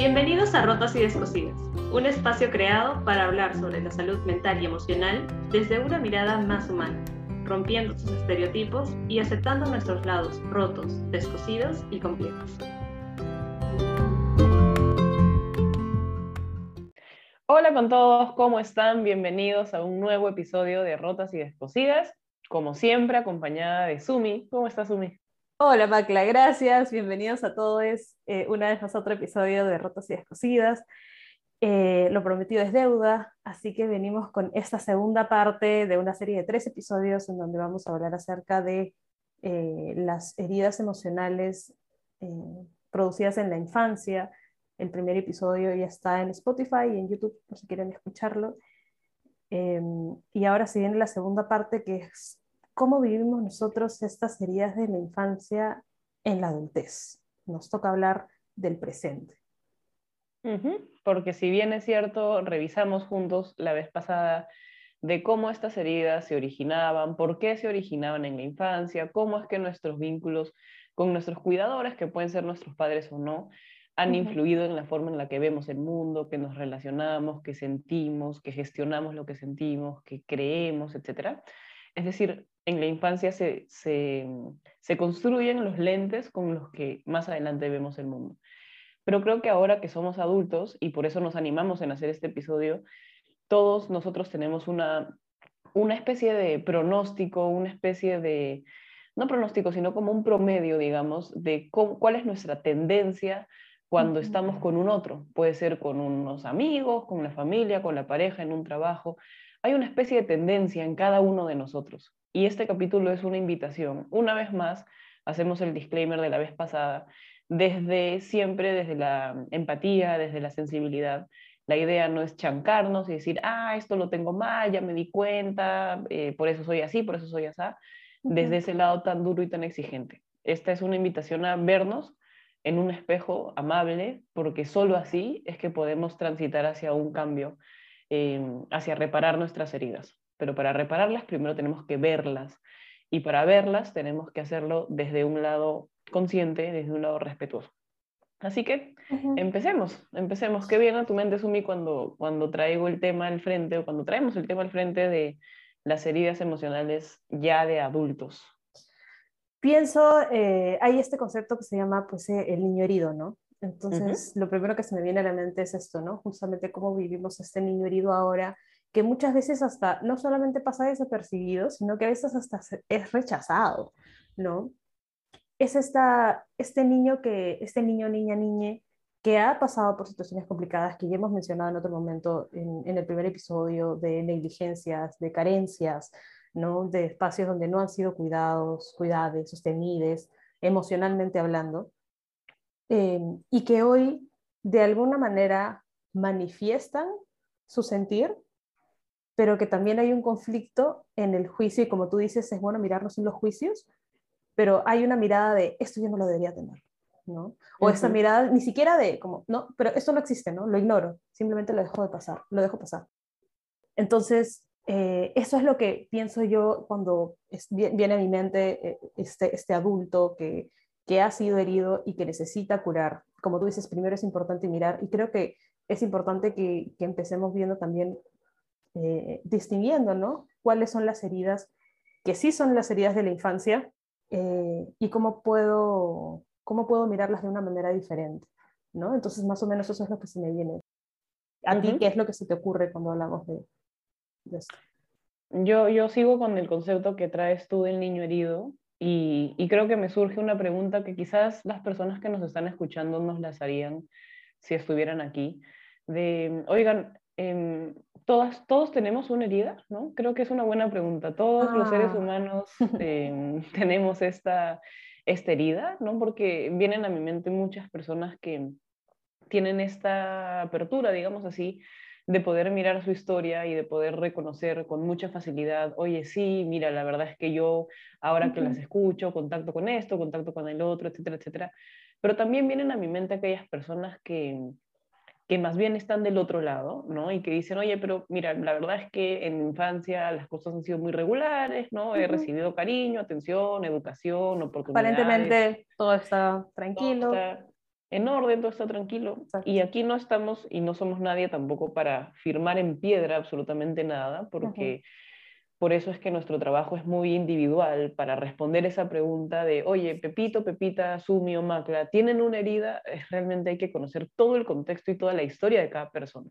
Bienvenidos a Rotas y Descosidas, un espacio creado para hablar sobre la salud mental y emocional desde una mirada más humana, rompiendo sus estereotipos y aceptando nuestros lados rotos, descosidos y complejos. Hola con todos, ¿cómo están? Bienvenidos a un nuevo episodio de Rotas y Descosidas, como siempre acompañada de Sumi. ¿Cómo estás, Sumi? Hola, Macla, gracias. Bienvenidos a todos eh, una vez más otro episodio de Rotas y Descosidas. Eh, lo prometido es deuda, así que venimos con esta segunda parte de una serie de tres episodios en donde vamos a hablar acerca de eh, las heridas emocionales producidas en la infancia. El primer episodio ya está en Spotify y en YouTube, por si quieren escucharlo. Em, y ahora se viene la segunda parte que es cómo vivimos nosotros estas heridas de la infancia en la adultez. Nos toca hablar del presente. Porque si bien es cierto, revisamos juntos la vez pasada de cómo estas heridas se originaban, por qué se originaban en la infancia, cómo es que nuestros vínculos con nuestros cuidadores, que pueden ser nuestros padres o no, han influido en la forma en la que vemos el mundo, que nos relacionamos, que sentimos, que gestionamos lo que sentimos, que creemos, etc. Es decir, en la infancia se, se, construyen los lentes con los que más adelante vemos el mundo. Pero creo que ahora que somos adultos, y por eso nos animamos en hacer este episodio, todos nosotros tenemos una, una especie de pronóstico, una especie de, no pronóstico, sino como un promedio, digamos, de cuál es nuestra tendencia cuando estamos con un otro. Puede ser con unos amigos, con la familia, con la pareja, en un trabajo. Hay una especie de tendencia en cada uno de nosotros. Y este capítulo es una invitación. Una vez más, hacemos el disclaimer de la vez pasada, desde siempre, desde la empatía, desde la sensibilidad. La idea no es chancarnos y decir, ah, esto lo tengo mal, ya me di cuenta, eh, por eso soy así, por eso soy así, desde ese lado tan duro y tan exigente. Esta es una invitación a vernos en un espejo amable, porque solo así es que podemos transitar hacia un cambio, eh, hacia reparar nuestras heridas pero para repararlas primero tenemos que verlas y para verlas tenemos que hacerlo desde un lado consciente, desde un lado respetuoso. Así que empecemos, empecemos. Qué bien a tu mente, Sumi, cuando, cuando traigo el tema al frente o cuando traemos el tema al frente de las heridas emocionales ya de adultos. Pienso, eh, hay este concepto que se llama pues, eh, el niño herido, ¿no? Entonces, lo primero que se me viene a la mente es esto, ¿no? Justamente cómo vivimos este niño herido ahora que muchas veces hasta no solamente pasa desapercibido, sino que a veces hasta es rechazado, ¿no? Es esta, este niño que, este niño, niña, niñe, que ha pasado por situaciones complicadas que ya hemos mencionado en otro momento en, en el primer episodio de negligencias, de carencias, ¿no? De espacios donde no han sido cuidados, cuidados, sostenidos, emocionalmente hablando, eh, y que hoy de alguna manera manifiestan su sentir pero que también hay un conflicto en el juicio y como tú dices, es bueno mirarnos en los juicios, pero hay una mirada de esto yo no lo debería tener, ¿no? O esta mirada ni siquiera de como, no, pero esto no existe, ¿no? Lo ignoro, simplemente lo dejo de pasar, lo dejo pasar. Entonces, eh, eso es lo que pienso yo cuando viene a mi mente eh, este, este adulto que, que ha sido herido y que necesita curar. Como tú dices, primero es importante mirar y creo que es importante que, que empecemos viendo también eh, distinguiendo, ¿no? Cuáles son las heridas que sí son las heridas de la infancia eh, y cómo puedo, cómo puedo mirarlas de una manera diferente, ¿no? Entonces, más o menos eso es lo que se me viene. ¿A ti qué es lo que se te ocurre cuando hablamos de, esto? Yo, yo sigo con el concepto que traes tú del niño herido y, y, creo que me surge una pregunta que quizás las personas que nos están escuchando nos las harían si estuvieran aquí. De, oigan, Em, todas, todos tenemos una herida, ¿no? Creo que es una buena pregunta. Todos los seres ah. humanos em, tenemos esta, esta herida, ¿no? Porque vienen a mi mente muchas personas que tienen esta apertura, digamos así, de poder mirar su historia y de poder reconocer con mucha facilidad, oye, sí, mira, la verdad es que yo ahora que las escucho, contacto con esto, contacto con el otro, etcétera, etcétera. Pero también vienen a mi mente aquellas personas que, que más bien están del otro lado, ¿no? Y que dicen, oye, pero mira, la verdad es que en mi infancia las cosas han sido muy regulares, ¿no? He recibido cariño, atención, educación, oportunidades. Aparentemente todo está tranquilo. En orden, todo está tranquilo. Y aquí no estamos y no somos nadie tampoco para firmar en piedra absolutamente nada, porque por eso es que nuestro trabajo es muy individual para responder esa pregunta de, oye, Pepito, Pepita, Sumi o Macla, ¿tienen una herida? Realmente hay que conocer todo el contexto y toda la historia de cada persona.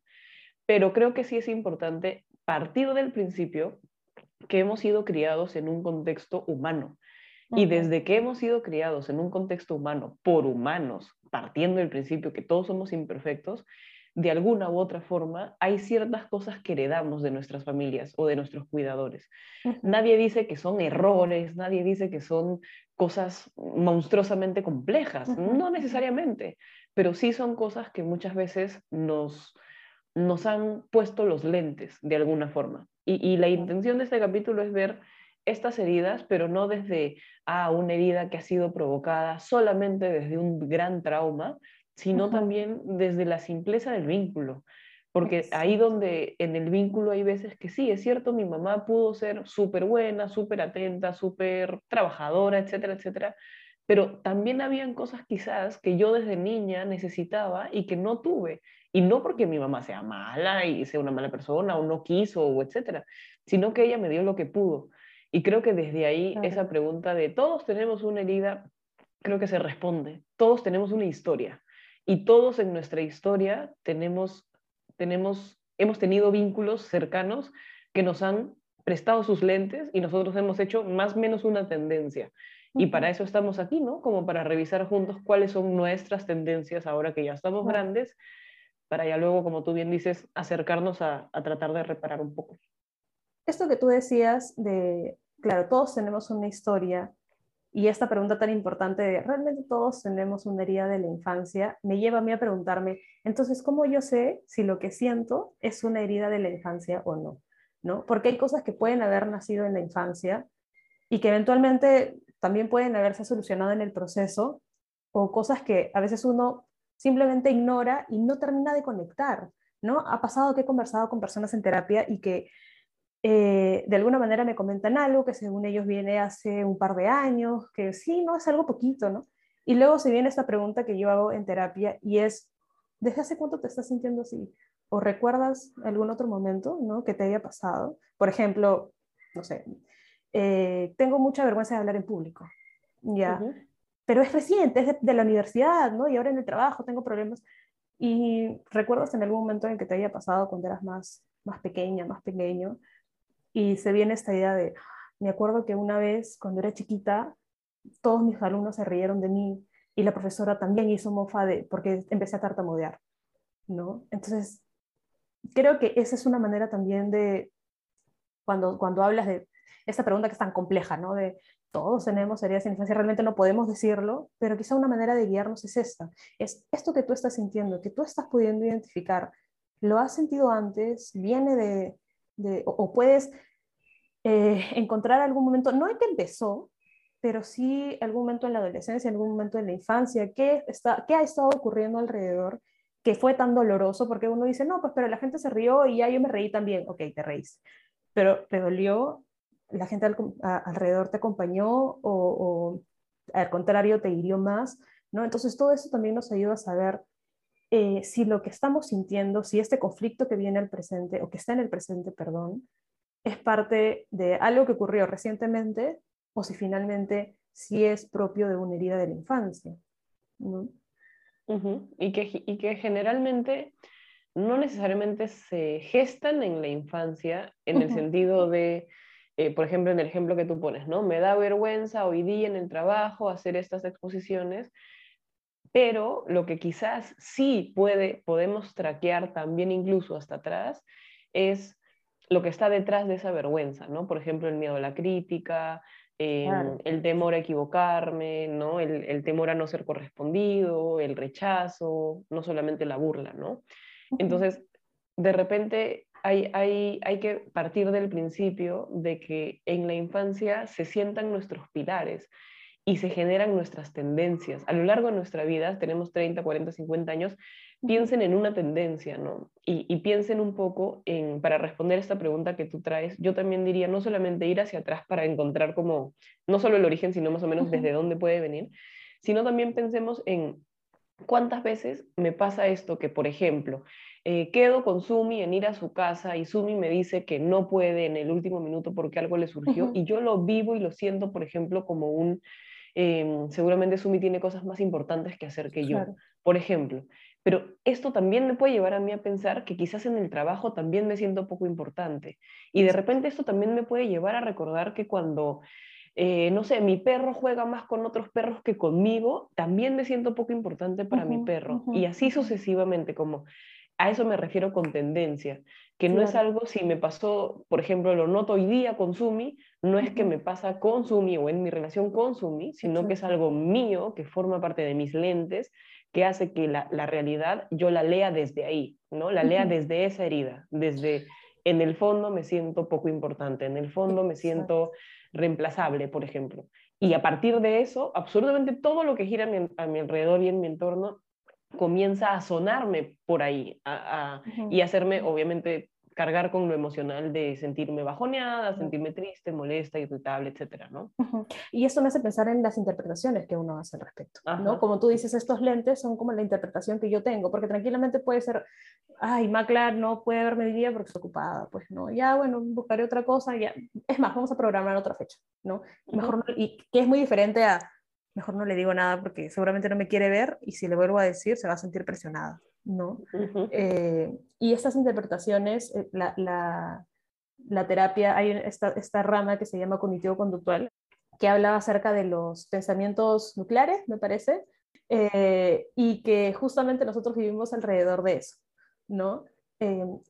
Pero creo que sí es importante partir del principio que hemos sido criados en un contexto humano. Y desde que hemos sido criados en un contexto humano por humanos, partiendo del principio que todos somos imperfectos, de alguna u otra forma, hay ciertas cosas que heredamos de nuestras familias o de nuestros cuidadores. Nadie dice que son errores, nadie dice que son cosas monstruosamente complejas, no necesariamente, pero sí son cosas que muchas veces nos, nos han puesto los lentes de alguna forma. Y, la intención de este capítulo es ver estas heridas, pero no desde ah, una herida que ha sido provocada solamente desde un gran trauma, sino también desde la simpleza del vínculo. Porque ahí donde en el vínculo hay veces que sí, es cierto, mi mamá pudo ser súper buena, súper atenta, súper trabajadora, etcétera, etcétera, pero también habían cosas quizás que yo desde niña necesitaba y que no tuve. Y no porque mi mamá sea mala y sea una mala persona o no quiso o etcétera, sino que ella me dio lo que pudo. Y creo que desde ahí esa pregunta de todos tenemos una herida, creo que se responde. Todos tenemos una historia y todos en nuestra historia tenemos, tenemos, hemos tenido vínculos cercanos que nos han prestado sus lentes y nosotros hemos hecho más o menos una tendencia. Y para eso estamos aquí, ¿no? Como para revisar juntos cuáles son nuestras tendencias ahora que ya estamos grandes, para ya luego, como tú bien dices, acercarnos a, a tratar de reparar un poco. Esto que tú decías de, claro, todos tenemos una historia y esta pregunta tan importante de, ¿realmente todos tenemos una herida de la infancia? Me lleva a mí a preguntarme, entonces, ¿cómo yo sé si lo que siento es una herida de la infancia o no? ¿No? Porque hay cosas que pueden haber nacido en la infancia y que eventualmente también pueden haberse solucionado en el proceso o cosas que a veces uno simplemente ignora y no termina de conectar, ¿no? Ha pasado que he conversado con personas en terapia y que eh, de alguna manera me comentan algo que según ellos viene hace un par de años, que sí, no, es algo poquito, ¿no? Y luego se viene esta pregunta que yo hago en terapia y es, ¿desde hace cuánto te estás sintiendo así? ¿O recuerdas algún otro momento, ¿no? Que te haya pasado. Por ejemplo, no sé, eh, tengo mucha vergüenza de hablar en público, ¿ya? Pero es reciente, es de, la universidad, ¿no? Y ahora en el trabajo tengo problemas. ¿Y recuerdas en algún momento en que te haya pasado cuando eras más, más pequeña, más pequeño, y se viene esta idea de, me acuerdo que una vez cuando era chiquita, todos mis alumnos se rieron de mí y la profesora también hizo mofa de, porque empecé a tartamudear, ¿no? Entonces, creo que esa es una manera también de, cuando, cuando hablas de esta pregunta que es tan compleja, ¿no? De todos tenemos heridas en infancia, realmente no podemos decirlo, pero quizá una manera de guiarnos es esta, es esto que tú estás sintiendo, que tú estás pudiendo identificar, lo has sentido antes, viene de, o, puedes eh, encontrar algún momento, no en que empezó, pero sí algún momento en la adolescencia, algún momento en la infancia, ¿qué, está, qué ha estado ocurriendo alrededor que fue tan doloroso? Porque uno dice, no, pues pero la gente se rió y ya yo me reí también, ok, te reís, pero te dolió, la gente alrededor te acompañó o, o, al contrario te hirió más, ¿no? Entonces todo eso también nos ayuda a saber eh, si lo que estamos sintiendo, si este conflicto que viene al presente, o que está en el presente, perdón, es parte de algo que ocurrió recientemente, o si finalmente sí es propio de una herida de la infancia. y, que, y que generalmente no necesariamente se gestan en la infancia en el sentido de, eh, por ejemplo, en el ejemplo que tú pones, ¿no? Me da vergüenza hoy día en el trabajo hacer estas exposiciones, pero lo que quizás sí puede, podemos traquear también incluso hasta atrás es lo que está detrás de esa vergüenza, ¿no? Por ejemplo, el miedo a la crítica, em, el temor a equivocarme, ¿no? El, temor a no ser correspondido, el rechazo, no solamente la burla, ¿no? Entonces, de repente hay, hay, hay que partir del principio de que en la infancia se sientan nuestros pilares y se generan nuestras tendencias. A lo largo de nuestra vida, tenemos 30, 40, 50 años, piensen en una tendencia, ¿no? Y, piensen un poco en, para responder esta pregunta que tú traes, yo también diría no solamente ir hacia atrás para encontrar como, no solo el origen, sino más o menos desde dónde puede venir, sino también pensemos en ¿Cuántas veces me pasa esto que, por ejemplo, eh, quedo con Sumi en ir a su casa y Sumi me dice que no puede en el último minuto porque algo le surgió y yo lo vivo y lo siento, por ejemplo, como un, em, seguramente Sumi tiene cosas más importantes que hacer que yo, por ejemplo. Pero esto también me puede llevar a mí a pensar que quizás en el trabajo también me siento poco importante. Y de repente esto también me puede llevar a recordar que cuando eh, no sé, mi perro juega más con otros perros que conmigo, también me siento poco importante para mi perro. y así sucesivamente, como a eso me refiero con tendencia, que no es algo, si me pasó, por ejemplo, lo noto hoy día con Sumi, no es que me pasa con Sumi o en mi relación con Sumi, sino que es algo mío, que forma parte de mis lentes, que hace que la, la realidad yo la lea desde ahí, ¿no? La lea desde esa herida, desde, en el fondo me siento poco importante, en el fondo me siento reemplazable, por ejemplo. Y a partir de eso, absolutamente todo lo que gira a mi, alrededor y en mi entorno comienza a sonarme por ahí y hacerme, obviamente, cargar con lo emocional de sentirme bajoneada, sentirme triste, molesta, irritable, etcétera, ¿no? Y eso me hace pensar en las interpretaciones que uno hace al respecto, ¿no? Como tú dices, estos lentes son como la interpretación que yo tengo, porque tranquilamente puede ser, ay, Maclar no puede verme hoy día porque está ocupada, pues no, ya, bueno, buscaré otra cosa, ya, es más, vamos a programar otra fecha, ¿no? Mejor y que es muy diferente a, mejor no le digo nada porque seguramente no me quiere ver y si le vuelvo a decir se va a sentir presionada. ¿no? Eh, y estas interpretaciones, eh, la, la, la, terapia, hay esta, esta rama que se llama cognitivo-conductual, que habla acerca de los pensamientos nucleares, me parece, eh, y que justamente nosotros vivimos alrededor de eso, ¿no?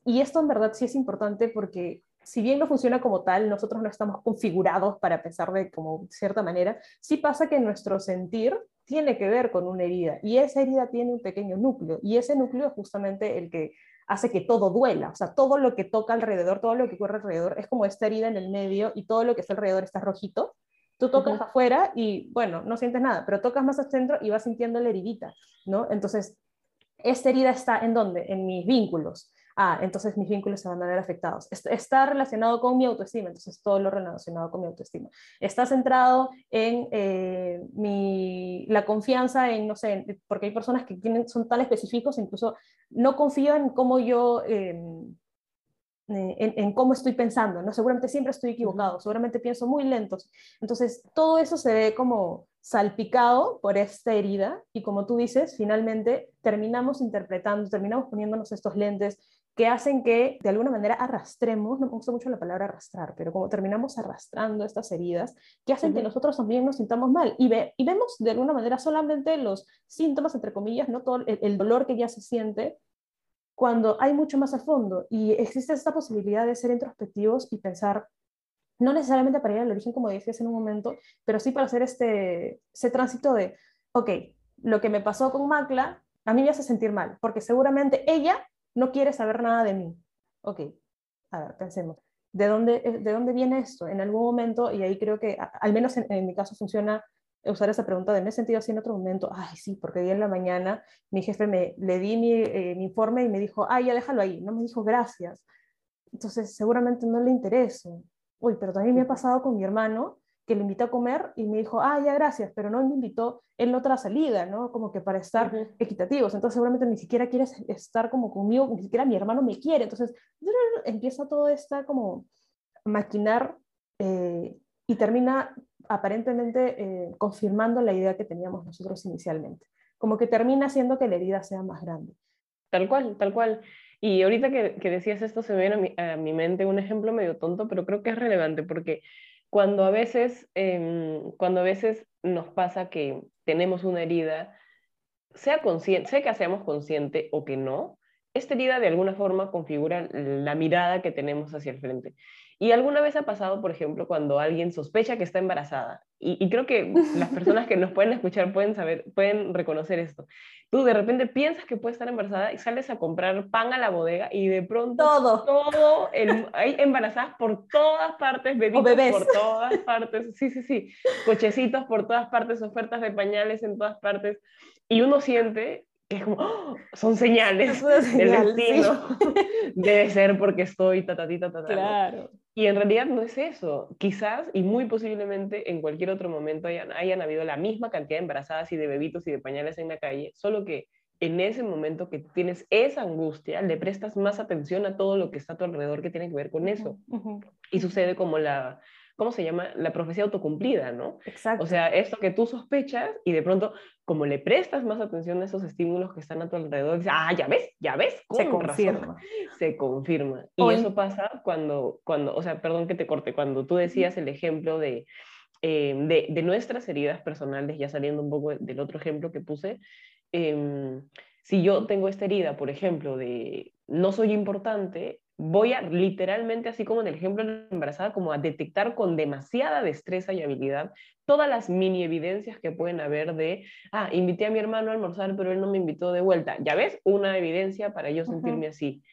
y esto en verdad sí es importante porque si bien no funciona como tal, nosotros no estamos configurados para pensar de como cierta manera, sí pasa que nuestro sentir tiene que ver con una herida y esa herida tiene un pequeño núcleo y ese núcleo es justamente el que hace que todo duela, o sea, todo lo que toca alrededor, todo lo que ocurre alrededor es como esta herida en el medio y todo lo que está alrededor está rojito. Tú tocas afuera y bueno, no sientes nada, pero tocas más al centro y vas sintiendo la heridita, ¿no? Entonces, esta herida está en dónde? En mis vínculos ah, entonces mis vínculos se van a ver afectados. Está relacionado con mi autoestima, entonces todo lo relacionado con mi autoestima. Está centrado en eh, mi, la confianza en, no sé, porque hay personas que tienen, son tan específicos, incluso no confío en cómo yo... Em, eh, en, en, cómo estoy pensando, ¿no? Seguramente siempre estoy equivocado, seguramente pienso muy lento. Entonces, todo eso se ve como salpicado por esta herida y como tú dices, finalmente terminamos interpretando, terminamos poniéndonos estos lentes, que hacen que de alguna manera arrastremos, no me gusta mucho la palabra arrastrar, pero como terminamos arrastrando estas heridas, que hacen que nosotros también nos sintamos mal. Y, ve, y vemos de alguna manera solamente los síntomas, entre comillas, no todo el, dolor que ya se siente, cuando hay mucho más a fondo. Y existe esta posibilidad de ser introspectivos y pensar, no necesariamente para ir al origen, como decías en un momento, pero sí para hacer este, ese tránsito de, ok, lo que me pasó con Macla, a mí me hace sentir mal, porque seguramente ella no quiere saber nada de mí. Ok, a ver, pensemos. ¿De dónde, eh, ¿De dónde viene esto? En algún momento, y ahí creo que, al menos en, mi caso funciona usar esa pregunta de me he sentido así en otro momento, ay sí, porque hoy en la mañana mi jefe me le di mi, eh, mi informe y me dijo, ay, ya déjalo ahí, no me dijo gracias. Entonces seguramente no le intereso. Uy, pero también me ha pasado con mi hermano que le invité a comer y me dijo, ah, ya, gracias, pero no me invitó en otra salida, ¿no? Como que para estar equitativos. Entonces seguramente ni siquiera quieres estar como conmigo, ni siquiera mi hermano me quiere. Entonces empieza todo esto como maquinar eh, y termina aparentemente eh, confirmando la idea que teníamos nosotros inicialmente. Como que termina haciendo que la herida sea más grande. Tal cual, tal cual. Y ahorita que, que decías esto, se me viene a mi, a mi mente un ejemplo medio tonto, pero creo que es relevante porque cuando a veces, em, cuando a veces nos pasa que tenemos una herida, sea consciente, sea que seamos consciente o que no, esta herida de alguna forma configura la mirada que tenemos hacia el frente. Y alguna vez ha pasado, por ejemplo, cuando alguien sospecha que está embarazada. Y, creo que las personas que nos pueden escuchar pueden saber, pueden reconocer esto. Tú de repente piensas que puede estar embarazada y sales a comprar pan a la bodega y de pronto todo, todo hay embarazadas por todas partes, bebitos por todas partes, sí, sí, sí, cochecitos por todas partes, ofertas de pañales en todas partes. Y uno siente que es como, ¡oh! son señales del destino. Debe ser porque estoy ta, ta, ta, ta, Claro. Y en realidad no es eso. Quizás y muy posiblemente en cualquier otro momento hayan, hayan habido la misma cantidad de embarazadas y de bebitos y de pañales en la calle, solo que en ese momento que tienes esa angustia, le prestas más atención a todo lo que está a tu alrededor que tiene que ver con eso. Y sucede como la, ¿cómo se llama? La profecía autocumplida, ¿no? Exacto. O sea, esto que tú sospechas y de pronto, como le prestas más atención a esos estímulos que están a tu alrededor, dices, ah, ya ves, ya ves, se confirma. Se confirma. Y eso pasa cuando, cuando, o sea, perdón que te corte, cuando tú decías el ejemplo de, eh, de, de, nuestras heridas personales, ya saliendo un poco del otro ejemplo que puse, eh, si yo tengo esta herida, por ejemplo, de no soy importante, voy a literalmente, así como en el ejemplo de la embarazada, como a detectar con demasiada destreza y habilidad todas las mini evidencias que pueden haber de, ah, invité a mi hermano a almorzar, pero él no me invitó de vuelta. Ya ves, una evidencia para yo sentirme así.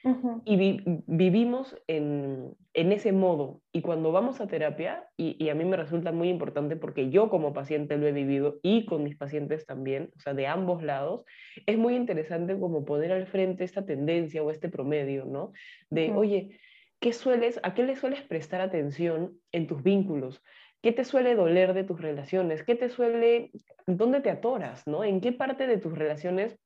Y vivimos en, en, ese modo. Y cuando vamos a terapia, y, y, a mí me resulta muy importante porque yo como paciente lo he vivido y con mis pacientes también, o sea, de ambos lados, es muy interesante como poner al frente esta tendencia o este promedio, ¿no? De, oye, ¿qué sueles, ¿a qué le sueles prestar atención en tus vínculos? ¿Qué te suele doler de tus relaciones? ¿Qué te suele, dónde te atoras, ¿no? ¿En qué parte de tus relaciones,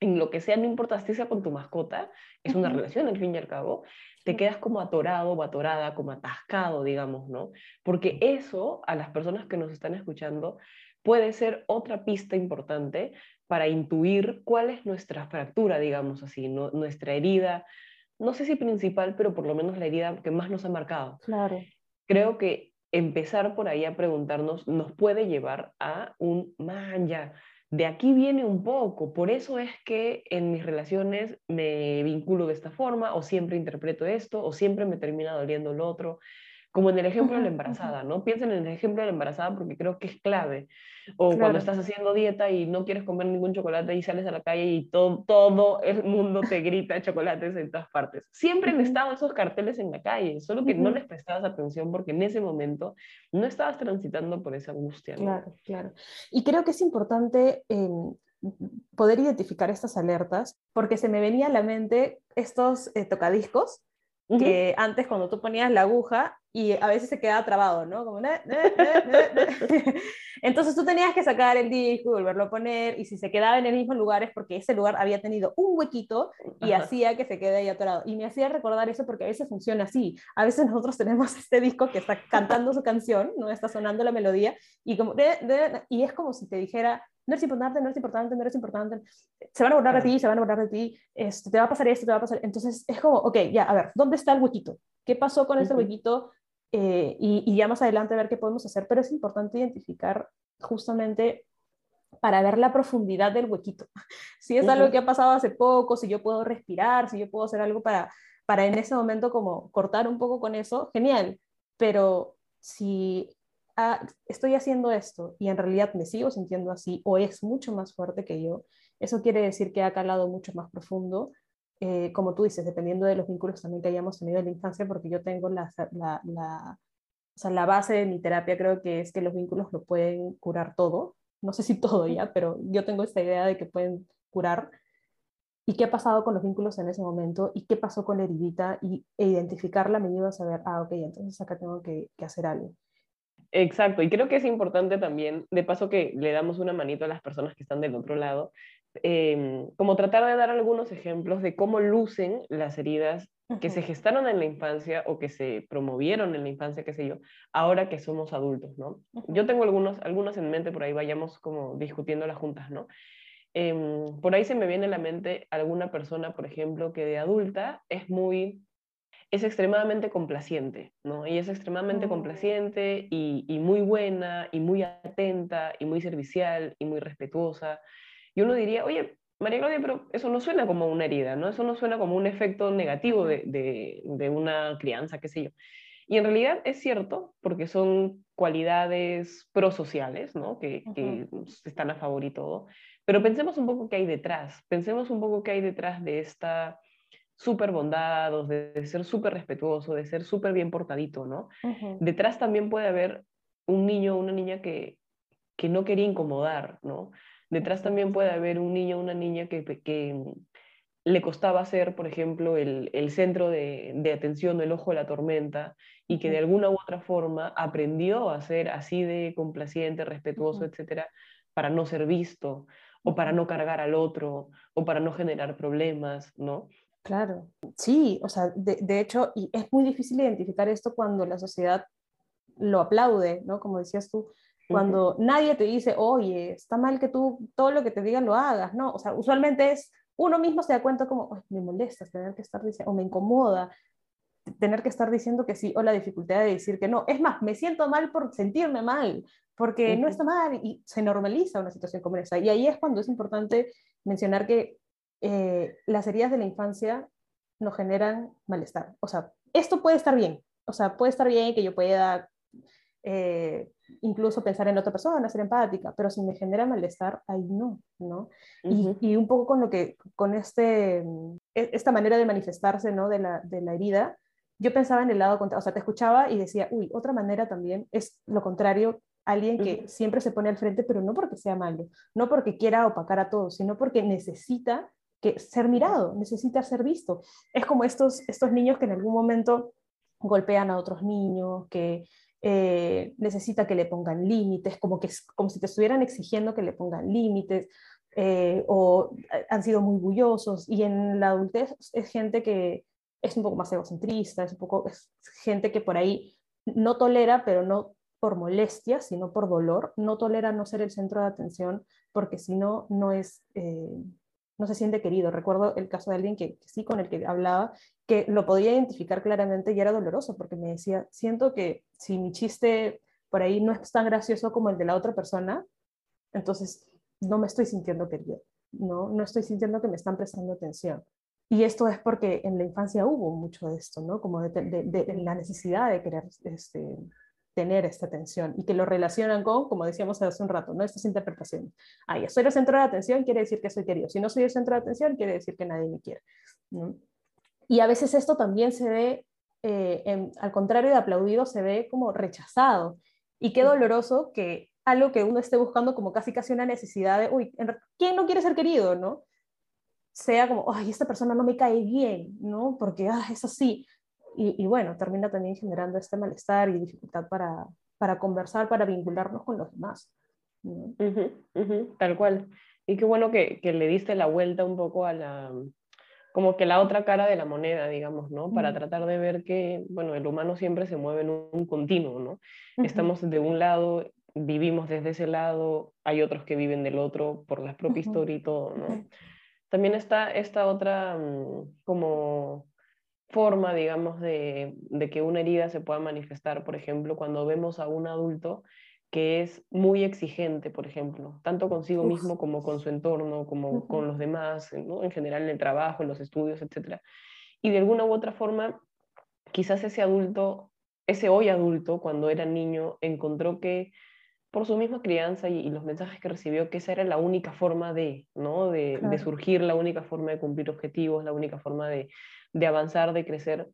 en lo que sea, no importa si sea con tu mascota, es una relación al fin y al cabo, te quedas como atorado o atorada, como atascado, digamos, ¿no? Porque eso a las personas que nos están escuchando puede ser otra pista importante para intuir cuál es nuestra fractura, digamos así, nuestra herida, no sé si principal, pero por lo menos la herida que más nos ha marcado. Claro. Creo que empezar por ahí a preguntarnos nos puede llevar a un, man, ya, de aquí viene un poco, por eso es que en mis relaciones me vinculo de esta forma, o siempre interpreto esto, o siempre me termina doliendo lo otro como en el ejemplo de la embarazada, ¿no? Piensen en el ejemplo de la embarazada porque creo que es clave. O cuando estás haciendo dieta y no quieres comer ningún chocolate y sales a la calle y todo, todo el mundo te grita chocolates en todas partes. Siempre han estado esos carteles en la calle, solo que no les prestabas atención porque en ese momento no estabas transitando por esa angustia. ¿no? Claro, claro. Y creo que es importante em, poder identificar estas alertas porque se me venía a la mente estos eh, tocadiscos que antes cuando tú ponías la aguja y a veces se quedaba trabado, ¿no? Como, Entonces tú tenías que sacar el disco y volverlo a poner y si se quedaba en el mismo lugar es porque ese lugar había tenido un huequito y hacía que se quede ahí atorado. Y me hacía recordar eso porque a veces funciona así. A veces nosotros tenemos este disco que está cantando su canción, no está sonando la melodía y, como, y es como si te dijera, no eres importante, no eres importante, no eres importante, se van a burlar de ti, se van a burlar de ti, este, te va a pasar esto, te va a pasar. Entonces es como, ok, ya, a ver, ¿dónde está el huequito? ¿Qué pasó con ese huequito? Eh, y, y, ya más adelante ver qué podemos hacer, pero es importante identificar justamente para ver la profundidad del huequito. Si es algo que ha pasado hace poco, si yo puedo respirar, si yo puedo hacer algo para, para en ese momento como cortar un poco con eso, genial. Pero si Ah, estoy haciendo esto y en realidad me sigo sintiendo así o es mucho más fuerte que yo, eso quiere decir que ha calado mucho más profundo, eh, como tú dices, dependiendo de los vínculos también que hayamos tenido en la infancia, porque yo tengo la, la, la, o sea, la base de mi terapia creo que es que los vínculos lo pueden curar todo, no sé si todo ya, pero yo tengo esta idea de que pueden curar. ¿Y qué ha pasado con los vínculos en ese momento? ¿Y qué pasó con la heridita? Y, e identificarla me ayuda a saber, ah, ok, entonces acá tengo que, que hacer algo. Exacto, y creo que es importante también, de paso que le damos una manito a las personas que están del otro lado, em, como tratar de dar algunos ejemplos de cómo lucen las heridas que se gestaron en la infancia o que se promovieron en la infancia, qué sé yo, ahora que somos adultos, ¿no? Yo tengo algunos, algunas en mente, por ahí vayamos como discutiendo las juntas, ¿no? Em, por ahí se me viene a la mente alguna persona, por ejemplo, que de adulta es muy es extremadamente complaciente, ¿no? Y es extremadamente complaciente y, y, muy buena y muy atenta y muy servicial y muy respetuosa. Y uno diría, oye, María Claudia, pero eso no suena como una herida, ¿no? Eso no suena como un efecto negativo de, de, de una crianza, qué sé yo. Y en realidad es cierto, porque son cualidades prosociales, ¿no? Que, que están a favor y todo. Pero pensemos un poco qué hay detrás, pensemos un poco qué hay detrás de esta súper bondados, de, ser súper respetuoso, de ser súper bien portadito, ¿no? Detrás también puede haber un niño o una niña que, que no quería incomodar, ¿no? Detrás también puede haber un niño o una niña que, que, le costaba ser, por ejemplo, el, centro de, atención, el ojo de la tormenta, y que de alguna u otra forma aprendió a ser así de complaciente, respetuoso, etcétera, para no ser visto, o para no cargar al otro, o para no generar problemas, ¿no? Claro, sí, o sea, de, hecho, y es muy difícil identificar esto cuando la sociedad lo aplaude, ¿no? Como decías tú, cuando nadie te dice, oye, está mal que tú todo lo que te digan lo hagas, ¿no? O sea, usualmente es uno mismo se da cuenta como, me molesta tener que estar diciendo, o me incomoda tener que estar diciendo que sí, o la dificultad de decir que no. Es más, me siento mal por sentirme mal, porque no está mal y se normaliza una situación como esa. Y ahí es cuando es importante mencionar que eh, las heridas de la infancia nos generan malestar. O sea, esto puede estar bien, o sea, puede estar bien que yo pueda eh, incluso pensar en otra persona, ser empática, pero si me genera malestar, ahí no, ¿no? y, un poco con lo que, con este, e, esta manera de manifestarse, ¿no? De la, de la herida, yo pensaba en el lado contrario, o sea, te escuchaba y decía, uy, otra manera también es lo contrario, alguien que siempre se pone al frente, pero no porque sea malo, no porque quiera opacar a todos, sino porque necesita que ser mirado, necesita ser visto. Es como estos, estos niños que en algún momento golpean a otros niños, que eh, necesita que le pongan límites, como, que, como si te estuvieran exigiendo que le pongan límites, eh, o han sido muy bullosos, y en la adultez es gente que es un poco más egocentrista, es, un poco, es gente que por ahí no tolera, pero no por molestia, sino por dolor, no tolera no ser el centro de atención, porque si no, no es... Eh, no se siente querido. Recuerdo el caso de alguien que, sí con el que hablaba, que lo podía identificar claramente y era doloroso porque me decía, siento que si mi chiste por ahí no es tan gracioso como el de la otra persona, entonces no me estoy sintiendo querido, no, no estoy sintiendo que me están prestando atención. Y esto es porque en la infancia hubo mucho de esto, ¿no? Como de, de la necesidad de querer este, tener esta atención y que lo relacionan con, como decíamos hace un rato, ¿no? estas interpretaciones. Ah, ya soy el centro de atención, quiere decir que soy querido. Si no soy el centro de atención, quiere decir que nadie me quiere. Y a veces esto también se ve, eh, al contrario de aplaudido, se ve como rechazado. Y qué doloroso que algo que uno esté buscando como casi casi una necesidad de, uy, ¿quién no quiere ser querido, no? Sea como, ay, esta persona no me cae bien, ¿no? Porque, ah, es así y, bueno, termina también generando este malestar y dificultad para, para conversar, para vincularnos con los demás. tal cual. Y qué bueno que, que, le diste la vuelta un poco a la, como que la otra cara de la moneda, digamos, ¿no? Para tratar de ver que, bueno, el humano siempre se mueve en un, continuo, ¿no? Estamos de un lado, vivimos desde ese lado, hay otros que viven del otro por la propia historia y todo, ¿no? También está esta otra mm, como forma, digamos, de, que una herida se pueda manifestar, por ejemplo, cuando vemos a un adulto que es muy exigente, por ejemplo, tanto consigo mismo como con su entorno, como con los demás, en general en el trabajo, en los estudios, etc. Y de alguna u otra forma, quizás ese adulto, ese hoy adulto, cuando era niño, encontró que por su misma crianza y, los mensajes que recibió, que esa era la única forma de, ¿no? de surgir, la única forma de cumplir objetivos, la única forma de, de avanzar, de crecer,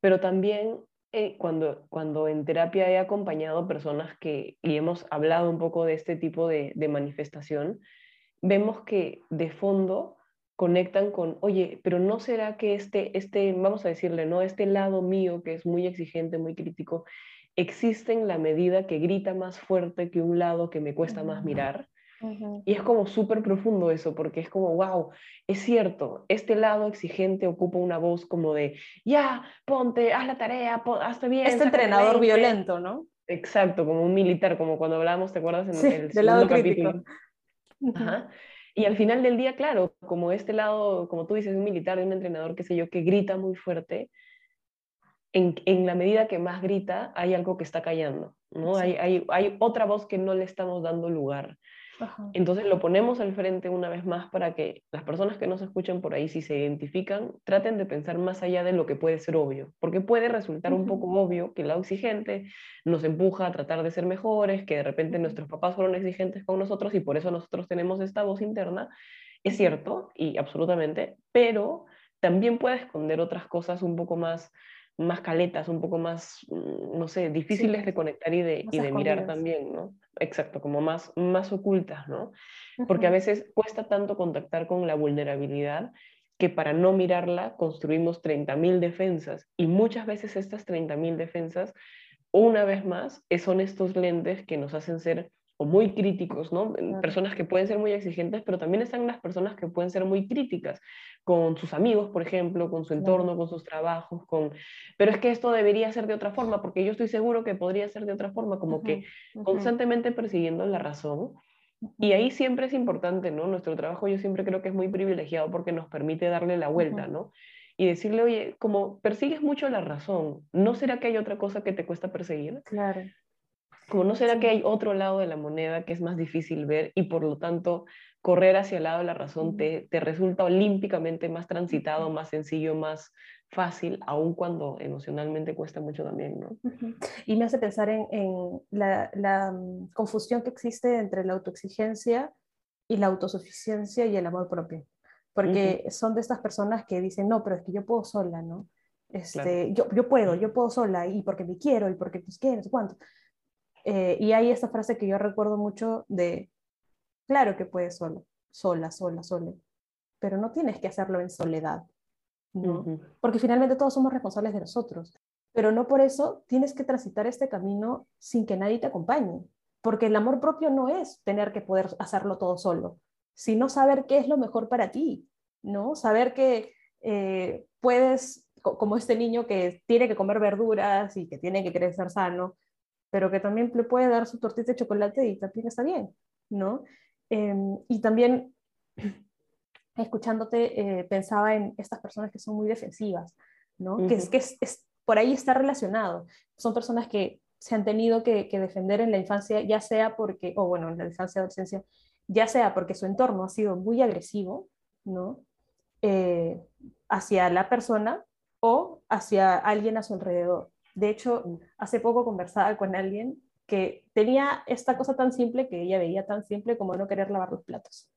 pero también eh, cuando, cuando en terapia he acompañado personas que, y hemos hablado un poco de este tipo de, manifestación, vemos que de fondo conectan con, oye, pero no será que este, este, vamos a decirle, ¿no? Este lado mío que es muy exigente, muy crítico, existe en la medida que grita más fuerte que un lado que me cuesta más mirar. Y es como súper profundo eso, porque es como, wow, es cierto, este lado exigente ocupa una voz como de, ya, ponte, haz la tarea, hazte bien. Este entrenador violento, ¿no? Exacto, como un militar, como cuando hablábamos, ¿te acuerdas? En el del lado capítulo. Y al final del día, claro, como este lado, como tú dices, un militar, un entrenador, qué sé yo, que grita muy fuerte, en, en, la medida que más grita, hay algo que está callando, ¿no? Hay, hay, hay, otra voz que no le estamos dando lugar. Entonces lo ponemos al frente una vez más para que las personas que nos escuchan por ahí, si se identifican, traten de pensar más allá de lo que puede ser obvio, porque puede resultar un poco obvio que el lado exigente nos empuja a tratar de ser mejores, que de repente nuestros papás fueron exigentes con nosotros y por eso nosotros tenemos esta voz interna. Es cierto, y absolutamente, pero también puede esconder otras cosas un poco más más caletas, un poco más, mm, no sé, difíciles de conectar y de, y de mirar también, ¿no? Exacto, como más, más ocultas, ¿no? Porque a veces cuesta tanto contactar con la vulnerabilidad que para no mirarla construimos 30.000 defensas y muchas veces estas 30.000 defensas, una vez más, son estos lentes que nos hacen ser o muy críticos, ¿no? Personas que pueden ser muy exigentes, pero también están las personas que pueden ser muy críticas con sus amigos, por ejemplo, con su entorno, con sus trabajos, con... Pero es que esto debería ser de otra forma, porque yo estoy seguro que podría ser de otra forma, como que constantemente persiguiendo la razón. Y ahí siempre es importante, ¿no? Nuestro trabajo yo siempre creo que es muy privilegiado porque nos permite darle la vuelta, ¿no? Y decirle, oye, como persigues mucho la razón, ¿no será que hay otra cosa que te cuesta perseguir? Claro. Como no será que hay otro lado de la moneda que es más difícil ver y por lo tanto correr hacia el lado de la razón te, te resulta olímpicamente más transitado, más sencillo, más fácil, aun cuando emocionalmente cuesta mucho también, ¿no? Y me hace pensar en, en la, la, mm, confusión que existe entre la autoexigencia y la autosuficiencia y el amor propio. Porque son de estas personas que dicen, no, pero es que yo puedo sola, ¿no? Este, yo, yo puedo, yo puedo sola, y porque me quiero, y porque pues sé cuánto. Eh, y hay esta frase que yo recuerdo mucho de, claro que puedes solo, sola, sola, sola, pero no tienes que hacerlo en soledad. Porque finalmente todos somos responsables de nosotros, pero no por eso tienes que transitar este camino sin que nadie te acompañe, porque el amor propio no es tener que poder hacerlo todo solo, sino saber qué es lo mejor para ti, ¿no? Saber que eh, puedes, como este niño que tiene que comer verduras y que tiene que crecer sano, pero que también le puede dar su tortita de chocolate y también está bien, ¿no? Em, y también escuchándote, eh, pensaba en estas personas que son muy defensivas, ¿no? Que, es, que es, por ahí está relacionado. Son personas que se han tenido que, defender en la infancia, ya sea porque, o bueno, en la infancia y adolescencia, ya sea porque su entorno ha sido muy agresivo, ¿no? Eh, hacia la persona o hacia alguien a su alrededor. De hecho, hace poco conversaba con alguien que tenía esta cosa tan simple que ella veía tan simple como no querer lavar los platos.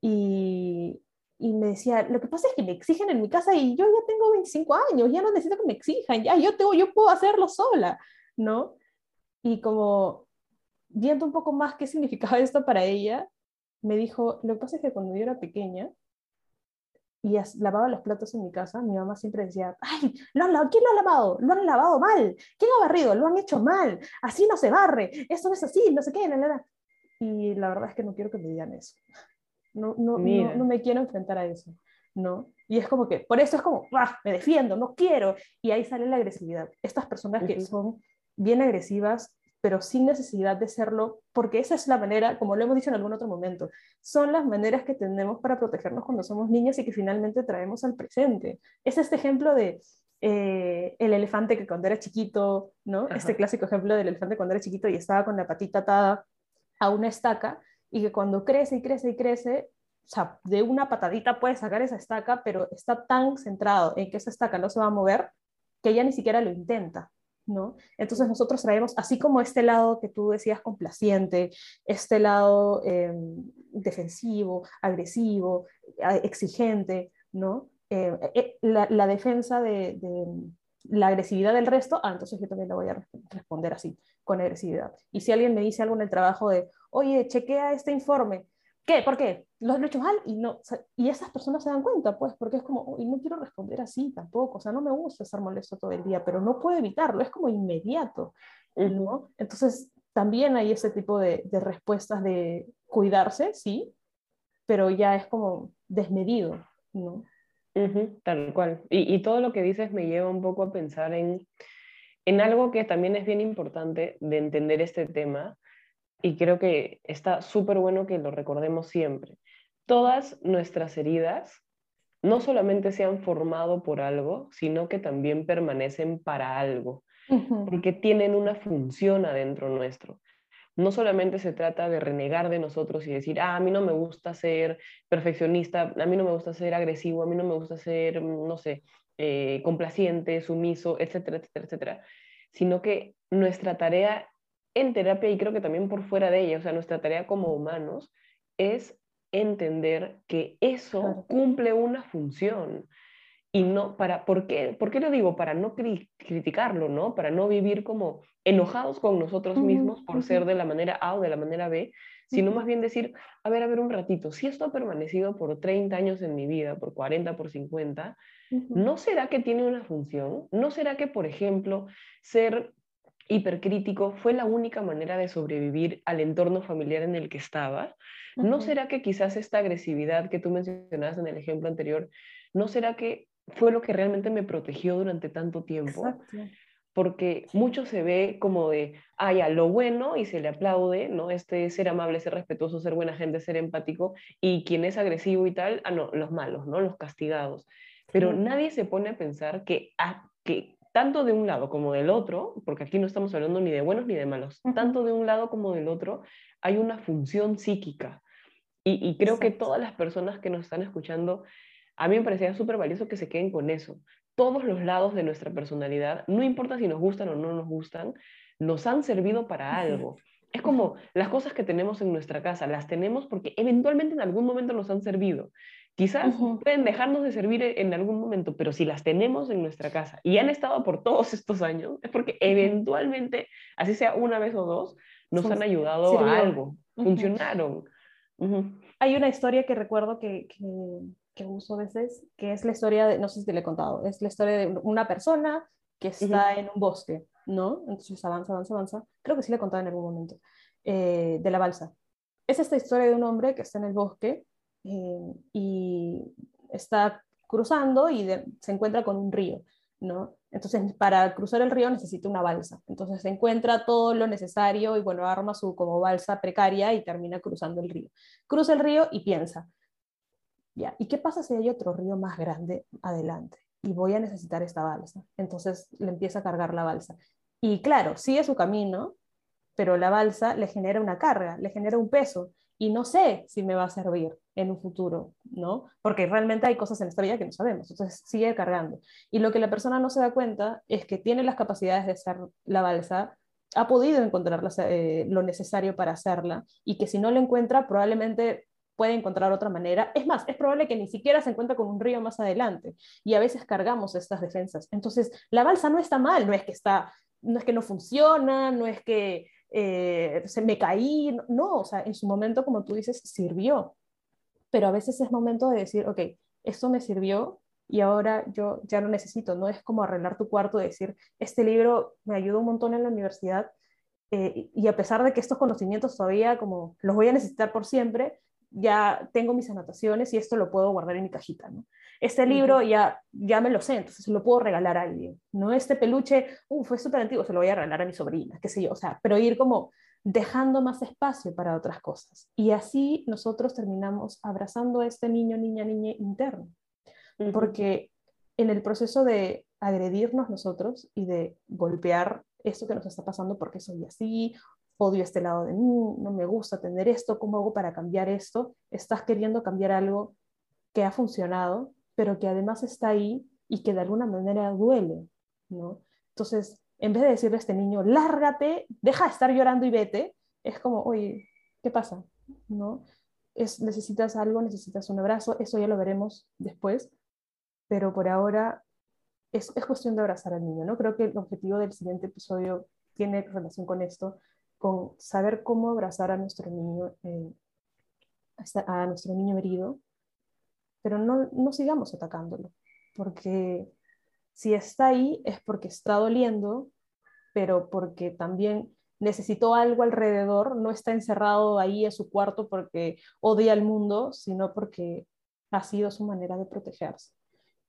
Y, y, me decía, lo que pasa es que me exigen en mi casa y yo ya tengo 25 años, ya no necesito que me exijan, ya yo, tengo, yo puedo hacerlo sola, ¿no? Y como viendo un poco más qué significaba esto para ella, me dijo, lo que pasa es que cuando yo era pequeña y lavaba los platos en mi casa, mi mamá siempre decía, ay, ¿lo han, ¿quién lo ha lavado? Lo han lavado mal, ¿quién ha barrido? Lo han hecho mal, así no se barre, eso no es así, no sé qué, la, Y la verdad es que no quiero que me digan eso no, no, no, me quiero enfrentar a eso, ¿no? Y es como que, por eso es como, ¡ah! me defiendo, no quiero, y ahí sale la agresividad. Estas personas que son bien agresivas, pero sin necesidad de serlo, porque esa es la manera, como lo hemos dicho en algún otro momento, son las maneras que tenemos para protegernos cuando somos niños y que finalmente traemos al presente. Es este ejemplo de eh, el elefante que cuando era chiquito, ¿no? Este clásico ejemplo del elefante cuando era chiquito y estaba con la patita atada a una estaca y que cuando crece y crece y crece, o sea, de una patadita puede sacar esa estaca, pero está tan centrado en que esa estaca no se va a mover que ella ni siquiera lo intenta, ¿no? Entonces nosotros traemos, así como este lado que tú decías complaciente, este lado em, defensivo, agresivo, exigente, ¿no? Eh, eh, la, defensa de, la agresividad del resto, ah, entonces yo también le voy a responder así, con agresividad. Y si alguien me dice algo en el trabajo de, oye, chequea este informe. ¿Qué? ¿Por qué? ¿Lo he hecho mal? Y, no, y esas personas se dan cuenta, pues, porque es como, y no quiero responder así tampoco, o sea, no me gusta estar molesto todo el día, pero no puedo evitarlo, es como inmediato, ¿no? Entonces, también hay ese tipo de, de respuestas de cuidarse, sí, pero ya es como desmedido, ¿no? tal cual. Y, y, todo lo que dices me lleva un poco a pensar en, en algo que también es bien importante de entender este tema, y creo que está súper bueno que lo recordemos siempre. Todas nuestras heridas no solamente se han formado por algo, sino que también permanecen para algo, porque tienen una función adentro nuestro. No solamente se trata de renegar de nosotros y decir, ah, a mí no me gusta ser perfeccionista, a mí no me gusta ser agresivo, a mí no me gusta ser, mm, no sé, eh, complaciente, sumiso, etcétera, etcétera, etcétera, sino que nuestra tarea en terapia y creo que también por fuera de ella, o sea, nuestra tarea como humanos es entender que eso cumple una función y no para, ¿por qué, ¿por qué lo digo? Para no criticarlo, ¿no? Para no vivir como enojados con nosotros mismos por ser de la manera A o de la manera B, sino más bien decir, a ver, a ver un ratito, si esto ha permanecido por 30 años en mi vida, por 40, por 50, ¿no será que tiene una función? ¿No será que, por ejemplo, ser hipercrítico fue la única manera de sobrevivir al entorno familiar en el que estaba? ¿No será que quizás esta agresividad que tú mencionabas en el ejemplo anterior, no será que fue lo que realmente me protegió durante tanto tiempo. Porque mucho se ve como de, ay, a lo bueno y se le aplaude, ¿no? Este ser amable, ser respetuoso, ser buena gente, ser empático, y quien es agresivo y tal, ah, no, los malos, ¿no? Los castigados. Pero nadie se pone a pensar que, ah, que tanto de un lado como del otro, porque aquí no estamos hablando ni de buenos ni de malos, tanto de un lado como del otro hay una función psíquica. Y, y creo que todas las personas que nos están escuchando a mí me parecía súper valioso que se queden con eso. Todos los lados de nuestra personalidad, no importa si nos gustan o no nos gustan, nos han servido para algo. Es como las cosas que tenemos en nuestra casa, las tenemos porque eventualmente en algún momento nos han servido. Quizás pueden dejarnos de servir en algún momento, pero si las tenemos en nuestra casa y han estado por todos estos años, es porque eventualmente, así sea una vez o dos, nos han ayudado a algo, funcionaron. Hay una historia que recuerdo que, que uso a veces, que es la historia de, no sé si te le he contado, es la historia de una persona que está en un bosque, ¿no? Entonces avanza, avanza, avanza. Creo que sí le he contado en algún momento. Eh, de la balsa. Es esta historia de un hombre que está en el bosque eh, y está cruzando y se encuentra con un río, ¿no? Entonces, para cruzar el río necesita una balsa. Entonces, se encuentra todo lo necesario y, bueno, arma su como balsa precaria y termina cruzando el río. Cruza el río y piensa, ¿Ya? ¿Y qué pasa si hay otro río más grande adelante? Y voy a necesitar esta balsa. Entonces le empieza a cargar la balsa. Y claro, sigue su camino, pero la balsa le genera una carga, le genera un peso. Y no sé si me va a servir en un futuro, ¿no? Porque realmente hay cosas en esta vida que no sabemos. Entonces sigue cargando. Y lo que la persona no se da cuenta es que tiene las capacidades de hacer la balsa, ha podido encontrar eh, lo necesario para hacerla y que si no lo encuentra probablemente puede encontrar otra manera. Es más, es probable que ni siquiera se encuentre con un río más adelante y a veces cargamos estas defensas. Entonces, la balsa no está mal, no es que está, no es que no funciona, no es que eh, se me caí, no, o sea, en su momento, como tú dices, sirvió. Pero a veces es momento de decir, ok, esto me sirvió y ahora yo ya lo necesito. No es como arreglar tu cuarto y decir, este libro me ayudó un montón en la universidad eh, y a pesar de que estos conocimientos todavía como los voy a necesitar por siempre, ya tengo mis anotaciones y esto lo puedo guardar en mi cajita, ¿no? Este libro ya, ya me lo sé, entonces lo puedo regalar a alguien, ¿no? Este peluche, uh, fue súper antiguo, se lo voy a regalar a mi sobrina, qué sé yo, o sea, pero ir como dejando más espacio para otras cosas. Y así nosotros terminamos abrazando a este niño, niña, niña interno, porque en el proceso de agredirnos nosotros y de golpear esto que nos está pasando porque soy así odio este lado de mí, no me gusta tener esto, ¿cómo hago para cambiar esto? Estás queriendo cambiar algo que ha funcionado, pero que además está ahí y que de alguna manera duele, ¿no? Entonces, en vez de decirle a este niño, lárgate, deja de estar llorando y vete, es como, oye, ¿qué pasa? ¿No? Es, necesitas algo, necesitas un abrazo, eso ya lo veremos después, pero por ahora es, es cuestión de abrazar al niño, ¿no? Creo que el objetivo del siguiente episodio tiene relación con esto, con saber cómo abrazar a nuestro niño, eh, a nuestro niño herido, pero no, no sigamos atacándolo, porque si está ahí es porque está doliendo, pero porque también necesitó algo alrededor, no está encerrado ahí en su cuarto porque odia al mundo, sino porque ha sido su manera de protegerse.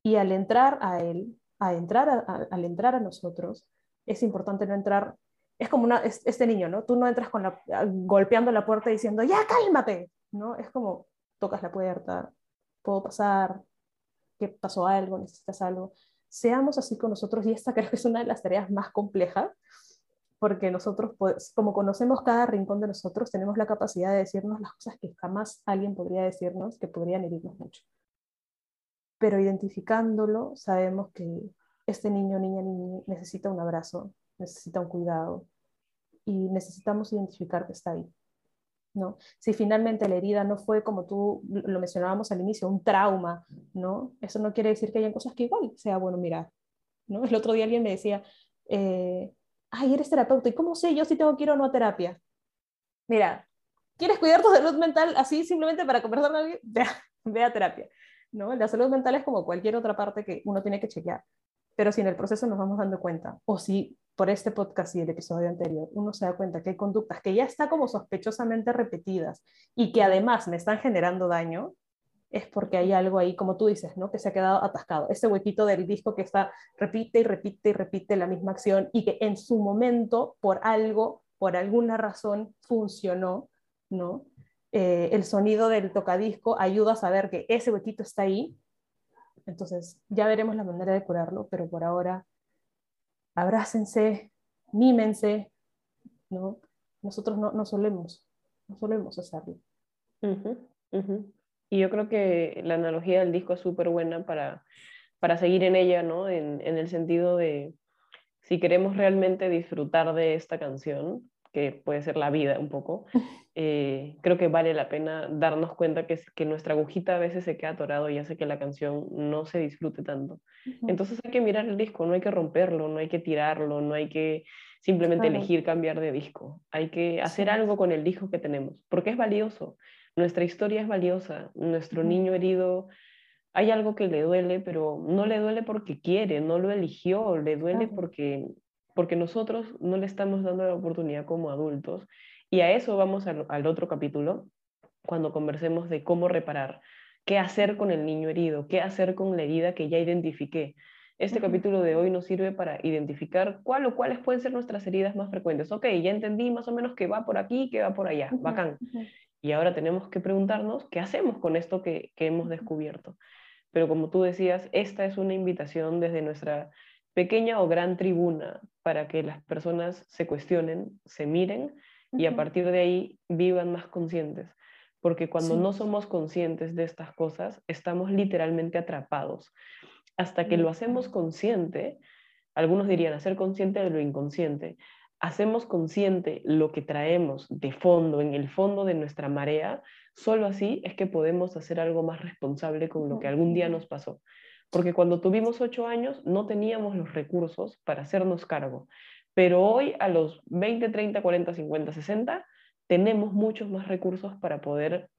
Y al entrar a él, a entrar al entrar a nosotros, es importante no entrar es como una, este niño, ¿no? Tú no entras con la, golpeando la puerta diciendo, ya cálmate, ¿no? Es como, tocas la puerta, puedo pasar, ¿qué pasó algo? ¿Necesitas algo? Seamos así con nosotros y esta creo que es una de las tareas más complejas, porque nosotros, pues, como conocemos cada rincón de nosotros, tenemos la capacidad de decirnos las cosas que jamás alguien podría decirnos, que podrían herirnos mucho. Pero identificándolo, sabemos que este niño, niña, niña necesita un abrazo, necesita un cuidado y necesitamos identificar que está ahí. ¿no? Si finalmente la herida no fue como tú lo mencionábamos al inicio, un trauma, ¿no? Eso no quiere decir que hayan cosas que igual sea bueno mirar, ¿no? El otro día alguien me decía, eh, ay, eres terapeuta, ¿y cómo sé yo si tengo que ir o no a terapia? Mira, ¿quieres cuidar tu salud mental así simplemente para conversar con alguien? Ve a, terapia, ¿no? La salud mental es como cualquier otra parte que uno tiene que chequear, pero si en el proceso nos vamos dando cuenta, o si por este podcast y el episodio anterior, uno se da cuenta que hay conductas que ya están como sospechosamente repetidas y que además me están generando daño, es porque hay algo ahí, como tú dices, ¿no? que se ha quedado atascado. Ese huequito del disco que está, repite y repite y repite la misma acción y que en su momento, por algo, por alguna razón, funcionó, ¿no? Eh, el sonido del tocadisco ayuda a saber que ese huequito está ahí. Entonces, ya veremos la manera de curarlo, pero por ahora abrácense, mímense, ¿no? Nosotros no, no solemos, no solemos hacerlo. Y yo creo que la analogía del disco es súper buena para, para seguir en ella, ¿no? En, en el sentido de, si queremos realmente disfrutar de esta canción, que puede ser la vida un poco, eh, creo que vale la pena darnos cuenta que, que nuestra agujita a veces se queda atorado y hace que la canción no se disfrute tanto. Entonces hay que mirar el disco, no hay que romperlo, no hay que tirarlo, no hay que simplemente elegir cambiar de disco. Hay que hacer algo con el disco que tenemos, porque es valioso. Nuestra historia es valiosa. Nuestro niño herido, hay algo que le duele, pero no le duele porque quiere, no lo eligió, le duele porque porque nosotros no le estamos dando la oportunidad como adultos. Y a eso vamos al, otro capítulo, cuando conversemos de cómo reparar, qué hacer con el niño herido, qué hacer con la herida que ya identifiqué. Este capítulo de hoy nos sirve para identificar cuál o cuáles pueden ser nuestras heridas más frecuentes. Ok, ya entendí más o menos que va por aquí, que va por allá, bacán. Y ahora tenemos que preguntarnos qué hacemos con esto que, que hemos descubierto. Pero como tú decías, esta es una invitación desde nuestra pequeña o gran tribuna para que las personas se cuestionen, se miren y a partir de ahí vivan más conscientes. Porque cuando no somos conscientes de estas cosas, estamos literalmente atrapados. Hasta que lo hacemos consciente, algunos dirían hacer consciente de lo inconsciente, hacemos consciente lo que traemos de fondo, en el fondo de nuestra marea, solo así es que podemos hacer algo más responsable con lo que algún día nos pasó. Porque cuando tuvimos ocho años no teníamos los recursos para hacernos cargo. Pero hoy a los 20, 30, 40, 50, 60 tenemos muchos más recursos para poder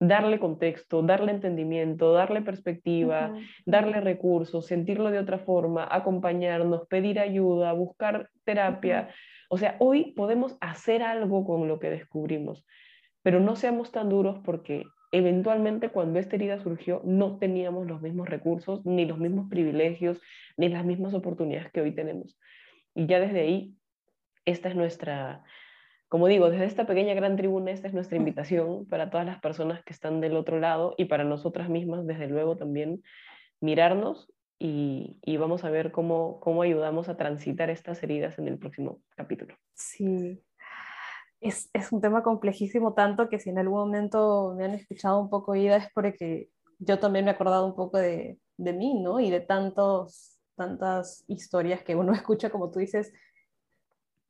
darle contexto, darle entendimiento, darle perspectiva, darle recursos, sentirlo de otra forma, acompañarnos, pedir ayuda, buscar terapia. O sea, hoy podemos hacer algo con lo que descubrimos, pero no seamos tan duros porque eventualmente cuando esta herida surgió no teníamos los mismos recursos, ni los mismos privilegios, ni las mismas oportunidades que hoy tenemos. Y ya desde ahí, esta es nuestra, como digo, desde esta pequeña gran tribuna, esta es nuestra invitación para todas las personas que están del otro lado y para nosotras mismas, desde luego, también mirarnos y, y, vamos a ver cómo, cómo ayudamos a transitar estas heridas en el próximo capítulo. Sí, es, es, un tema complejísimo tanto que si en algún momento me han escuchado un poco oída es porque yo también me he acordado un poco de, de mí, ¿no? Y de tantos, tantas historias que uno escucha, como tú dices,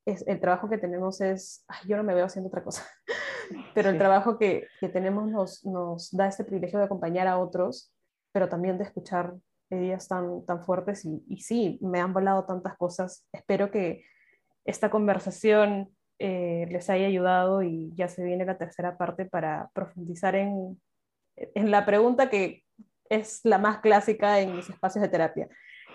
es, el trabajo que tenemos es, ay, yo no me veo haciendo otra cosa, pero el trabajo que, que tenemos nos, nos, da este privilegio de acompañar a otros, pero también de escuchar heridas tan, tan fuertes y, y sí, me han volado tantas cosas. Espero que esta conversación eh, les haya ayudado y ya se viene la tercera parte para profundizar en, en la pregunta que es la más clásica en mis espacios de terapia.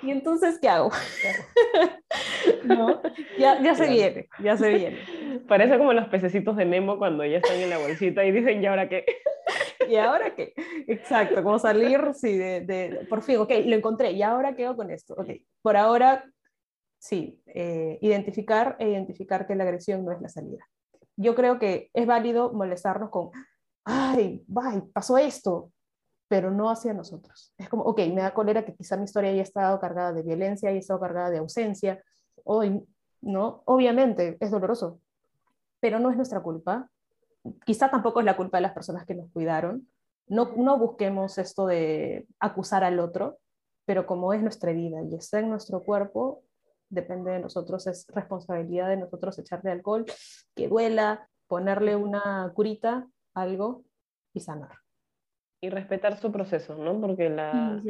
¿Y entonces qué hago? ¿No? Ya, ya se viene, ya se viene. Parece como los pececitos de Nemo cuando ya están en la bolsita y dicen, ¿y ahora qué? ¿Y ahora qué? Exacto, como salir, sí, de, de, por fin, ok, lo encontré, ¿y ahora qué hago con esto? Ok, por ahora sí, eh, identificar e identificar que la agresión no es la salida. Yo creo que es válido molestarnos con, ay, bye, pasó esto, pero no hacia nosotros. Es como, ok, me da cólera que quizá mi historia haya estado cargada de violencia, haya estado cargada de ausencia, hoy, ¿no? Obviamente es doloroso, pero no es nuestra culpa. Quizá tampoco es la culpa de las personas que nos cuidaron. No, no busquemos esto de acusar al otro, pero como es nuestra vida y está en nuestro cuerpo, depende de nosotros, es responsabilidad de nosotros echarle alcohol, que duela, ponerle una curita, algo, y sanar. Y respetar su proceso, ¿no? Porque la,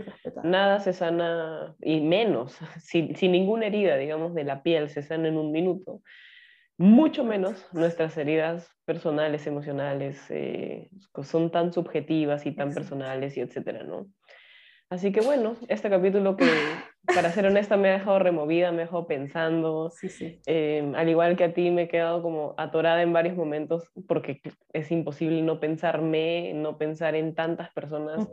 nada se sana, y menos, sin, sin ninguna herida, digamos, de la piel se sana en un minuto mucho menos nuestras heridas personales, emocionales, eh, son tan subjetivas y tan personales y etcétera, ¿no? Así que bueno, este capítulo que, para ser honesta, me ha dejado removida, me ha dejado pensando. Sí, sí. Eh, al igual que a ti, me he quedado como atorada en varios momentos porque es imposible no pensarme, no pensar en tantas personas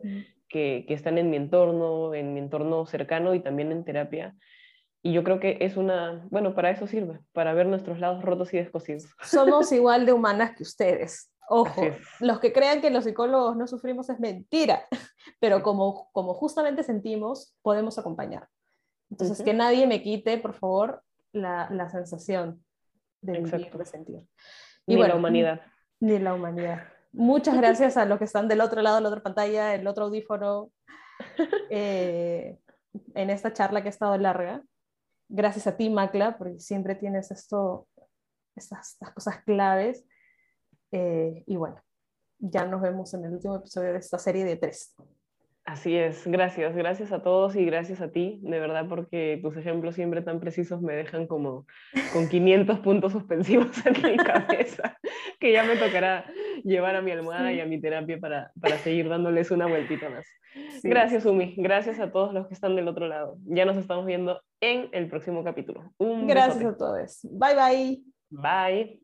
que, que, están en mi entorno, en mi entorno cercano y también en terapia. Y yo creo que es una, bueno, para eso sirve, para ver nuestros lados rotos y descosidos. Somos igual de humanas que ustedes. Ojo, los que crean que los psicólogos no sufrimos es mentira, pero como, como justamente sentimos, podemos acompañar. Entonces, que nadie me quite, por favor, la, la sensación de vivir, de sentir. Y ni la humanidad. Ni la humanidad. Muchas gracias a los que están del otro lado de la otra pantalla, el otro audífono, eh, en esta charla que ha estado larga gracias a ti, Macla, porque siempre tienes esto, estas, cosas claves. Eh, y bueno, ya nos vemos en el último episodio de esta serie de tres. Así es, gracias, gracias a todos y gracias a ti, de verdad, porque tus ejemplos siempre tan precisos me dejan como con 500 puntos suspensivos en mi cabeza, que ya me tocará llevar a mi almohada y a mi terapia para, para seguir dándoles una vueltita más. Gracias, Umi, gracias a todos los que están del otro lado. Ya nos estamos viendo en el próximo capítulo. Un gracias a todos. Bye, bye. Bye.